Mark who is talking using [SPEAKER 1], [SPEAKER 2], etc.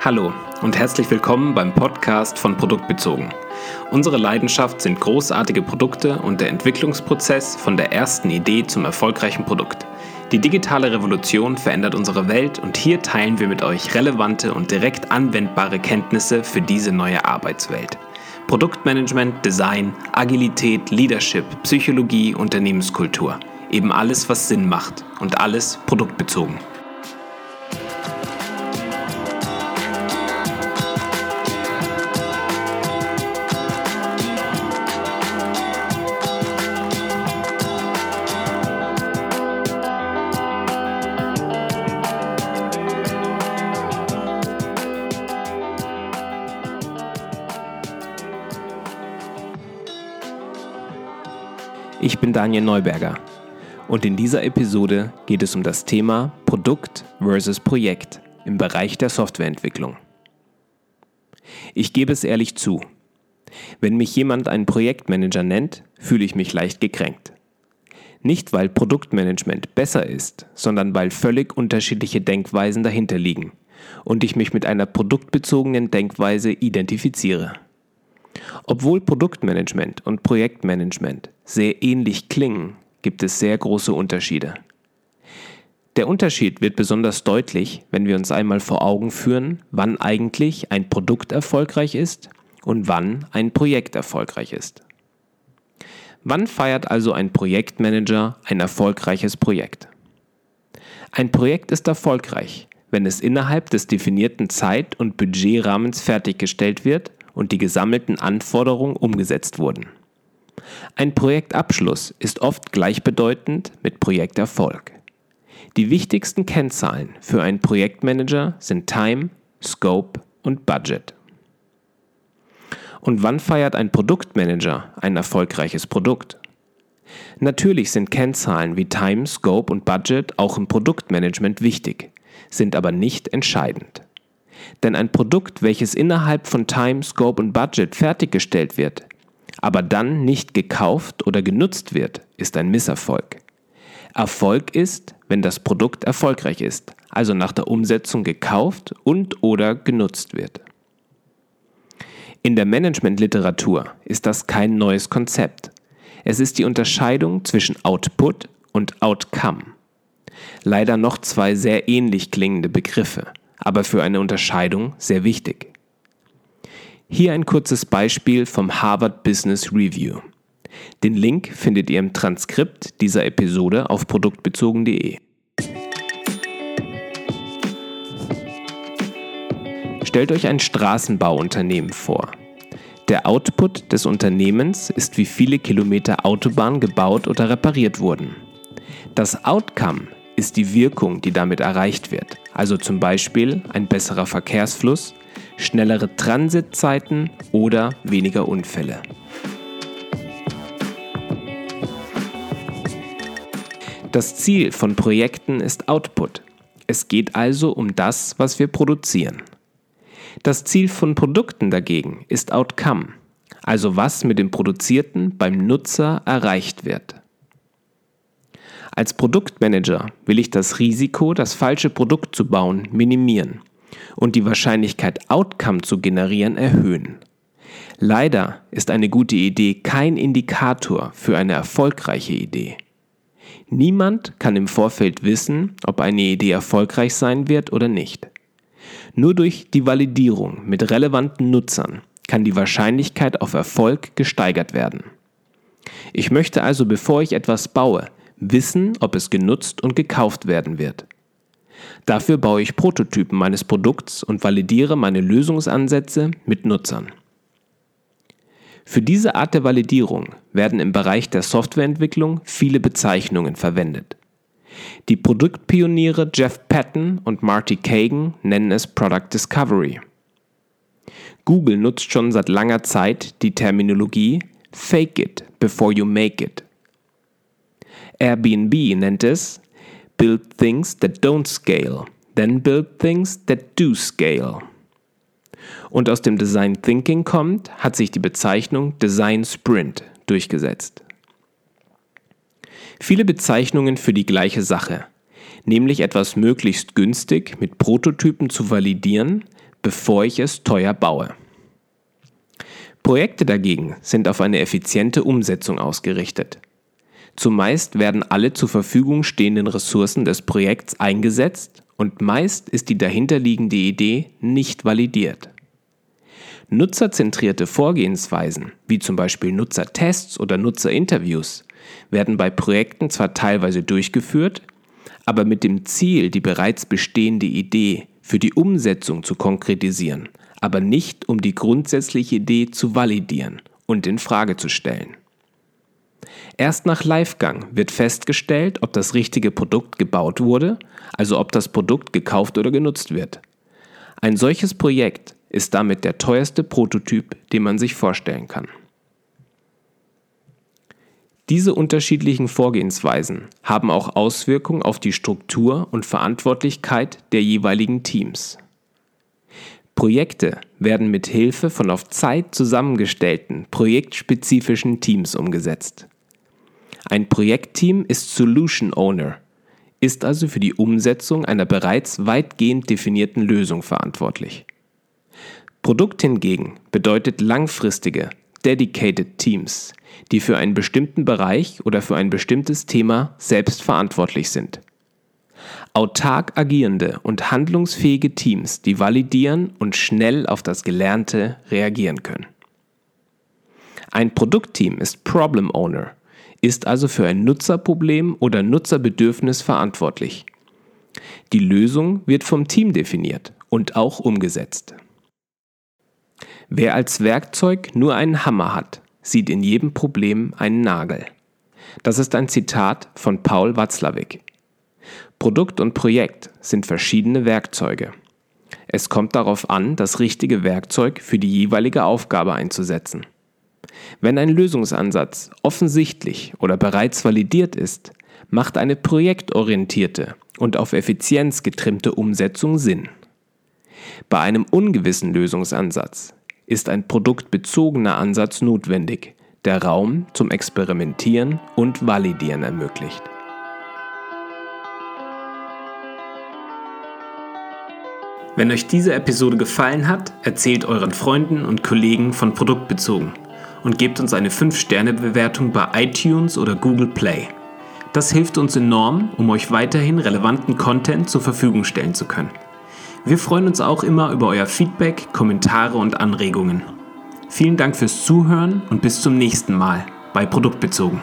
[SPEAKER 1] Hallo und herzlich willkommen beim Podcast von Produktbezogen. Unsere Leidenschaft sind großartige Produkte und der Entwicklungsprozess von der ersten Idee zum erfolgreichen Produkt. Die digitale Revolution verändert unsere Welt und hier teilen wir mit euch relevante und direkt anwendbare Kenntnisse für diese neue Arbeitswelt. Produktmanagement, Design, Agilität, Leadership, Psychologie, Unternehmenskultur. Eben alles, was Sinn macht und alles produktbezogen. Ich bin Daniel Neuberger und in dieser Episode geht es um das Thema Produkt versus Projekt im Bereich der Softwareentwicklung. Ich gebe es ehrlich zu, wenn mich jemand einen Projektmanager nennt, fühle ich mich leicht gekränkt. Nicht weil Produktmanagement besser ist, sondern weil völlig unterschiedliche Denkweisen dahinter liegen und ich mich mit einer produktbezogenen Denkweise identifiziere. Obwohl Produktmanagement und Projektmanagement sehr ähnlich klingen, gibt es sehr große Unterschiede. Der Unterschied wird besonders deutlich, wenn wir uns einmal vor Augen führen, wann eigentlich ein Produkt erfolgreich ist und wann ein Projekt erfolgreich ist. Wann feiert also ein Projektmanager ein erfolgreiches Projekt? Ein Projekt ist erfolgreich, wenn es innerhalb des definierten Zeit- und Budgetrahmens fertiggestellt wird und die gesammelten Anforderungen umgesetzt wurden. Ein Projektabschluss ist oft gleichbedeutend mit Projekterfolg. Die wichtigsten Kennzahlen für einen Projektmanager sind Time, Scope und Budget. Und wann feiert ein Produktmanager ein erfolgreiches Produkt? Natürlich sind Kennzahlen wie Time, Scope und Budget auch im Produktmanagement wichtig, sind aber nicht entscheidend. Denn ein Produkt, welches innerhalb von Time, Scope und Budget fertiggestellt wird, aber dann nicht gekauft oder genutzt wird, ist ein Misserfolg. Erfolg ist, wenn das Produkt erfolgreich ist, also nach der Umsetzung gekauft und oder genutzt wird. In der Managementliteratur ist das kein neues Konzept. Es ist die Unterscheidung zwischen Output und Outcome. Leider noch zwei sehr ähnlich klingende Begriffe aber für eine Unterscheidung sehr wichtig. Hier ein kurzes Beispiel vom Harvard Business Review. Den Link findet ihr im Transkript dieser Episode auf produktbezogen.de. Stellt euch ein Straßenbauunternehmen vor. Der Output des Unternehmens ist, wie viele Kilometer Autobahn gebaut oder repariert wurden. Das Outcome ist die Wirkung, die damit erreicht wird. Also zum Beispiel ein besserer Verkehrsfluss, schnellere Transitzeiten oder weniger Unfälle. Das Ziel von Projekten ist Output. Es geht also um das, was wir produzieren. Das Ziel von Produkten dagegen ist Outcome, also was mit dem Produzierten beim Nutzer erreicht wird. Als Produktmanager will ich das Risiko, das falsche Produkt zu bauen, minimieren und die Wahrscheinlichkeit, Outcome zu generieren, erhöhen. Leider ist eine gute Idee kein Indikator für eine erfolgreiche Idee. Niemand kann im Vorfeld wissen, ob eine Idee erfolgreich sein wird oder nicht. Nur durch die Validierung mit relevanten Nutzern kann die Wahrscheinlichkeit auf Erfolg gesteigert werden. Ich möchte also, bevor ich etwas baue, wissen, ob es genutzt und gekauft werden wird. Dafür baue ich Prototypen meines Produkts und validiere meine Lösungsansätze mit Nutzern. Für diese Art der Validierung werden im Bereich der Softwareentwicklung viele Bezeichnungen verwendet. Die Produktpioniere Jeff Patton und Marty Kagan nennen es Product Discovery. Google nutzt schon seit langer Zeit die Terminologie Fake it before you make it Airbnb nennt es Build things that don't scale, then build things that do scale. Und aus dem Design Thinking kommt, hat sich die Bezeichnung Design Sprint durchgesetzt. Viele Bezeichnungen für die gleiche Sache, nämlich etwas möglichst günstig mit Prototypen zu validieren, bevor ich es teuer baue. Projekte dagegen sind auf eine effiziente Umsetzung ausgerichtet. Zumeist werden alle zur Verfügung stehenden Ressourcen des Projekts eingesetzt und meist ist die dahinterliegende Idee nicht validiert. Nutzerzentrierte Vorgehensweisen, wie zum Beispiel Nutzertests oder Nutzerinterviews, werden bei Projekten zwar teilweise durchgeführt, aber mit dem Ziel, die bereits bestehende Idee für die Umsetzung zu konkretisieren, aber nicht um die grundsätzliche Idee zu validieren und in Frage zu stellen. Erst nach Livegang wird festgestellt, ob das richtige Produkt gebaut wurde, also ob das Produkt gekauft oder genutzt wird. Ein solches Projekt ist damit der teuerste Prototyp, den man sich vorstellen kann. Diese unterschiedlichen Vorgehensweisen haben auch Auswirkungen auf die Struktur und Verantwortlichkeit der jeweiligen Teams. Projekte werden mit Hilfe von auf Zeit zusammengestellten projektspezifischen Teams umgesetzt. Ein Projektteam ist Solution Owner, ist also für die Umsetzung einer bereits weitgehend definierten Lösung verantwortlich. Produkt hingegen bedeutet langfristige, dedicated Teams, die für einen bestimmten Bereich oder für ein bestimmtes Thema selbst verantwortlich sind. Autark agierende und handlungsfähige Teams, die validieren und schnell auf das Gelernte reagieren können. Ein Produktteam ist Problem Owner, ist also für ein Nutzerproblem oder Nutzerbedürfnis verantwortlich. Die Lösung wird vom Team definiert und auch umgesetzt. Wer als Werkzeug nur einen Hammer hat, sieht in jedem Problem einen Nagel. Das ist ein Zitat von Paul Watzlawick. Produkt und Projekt sind verschiedene Werkzeuge. Es kommt darauf an, das richtige Werkzeug für die jeweilige Aufgabe einzusetzen. Wenn ein Lösungsansatz offensichtlich oder bereits validiert ist, macht eine projektorientierte und auf Effizienz getrimmte Umsetzung Sinn. Bei einem ungewissen Lösungsansatz ist ein produktbezogener Ansatz notwendig, der Raum zum Experimentieren und Validieren ermöglicht. Wenn euch diese Episode gefallen hat, erzählt euren Freunden und Kollegen von Produktbezogen und gebt uns eine 5-Sterne-Bewertung bei iTunes oder Google Play. Das hilft uns enorm, um euch weiterhin relevanten Content zur Verfügung stellen zu können. Wir freuen uns auch immer über euer Feedback, Kommentare und Anregungen. Vielen Dank fürs Zuhören und bis zum nächsten Mal bei Produktbezogen.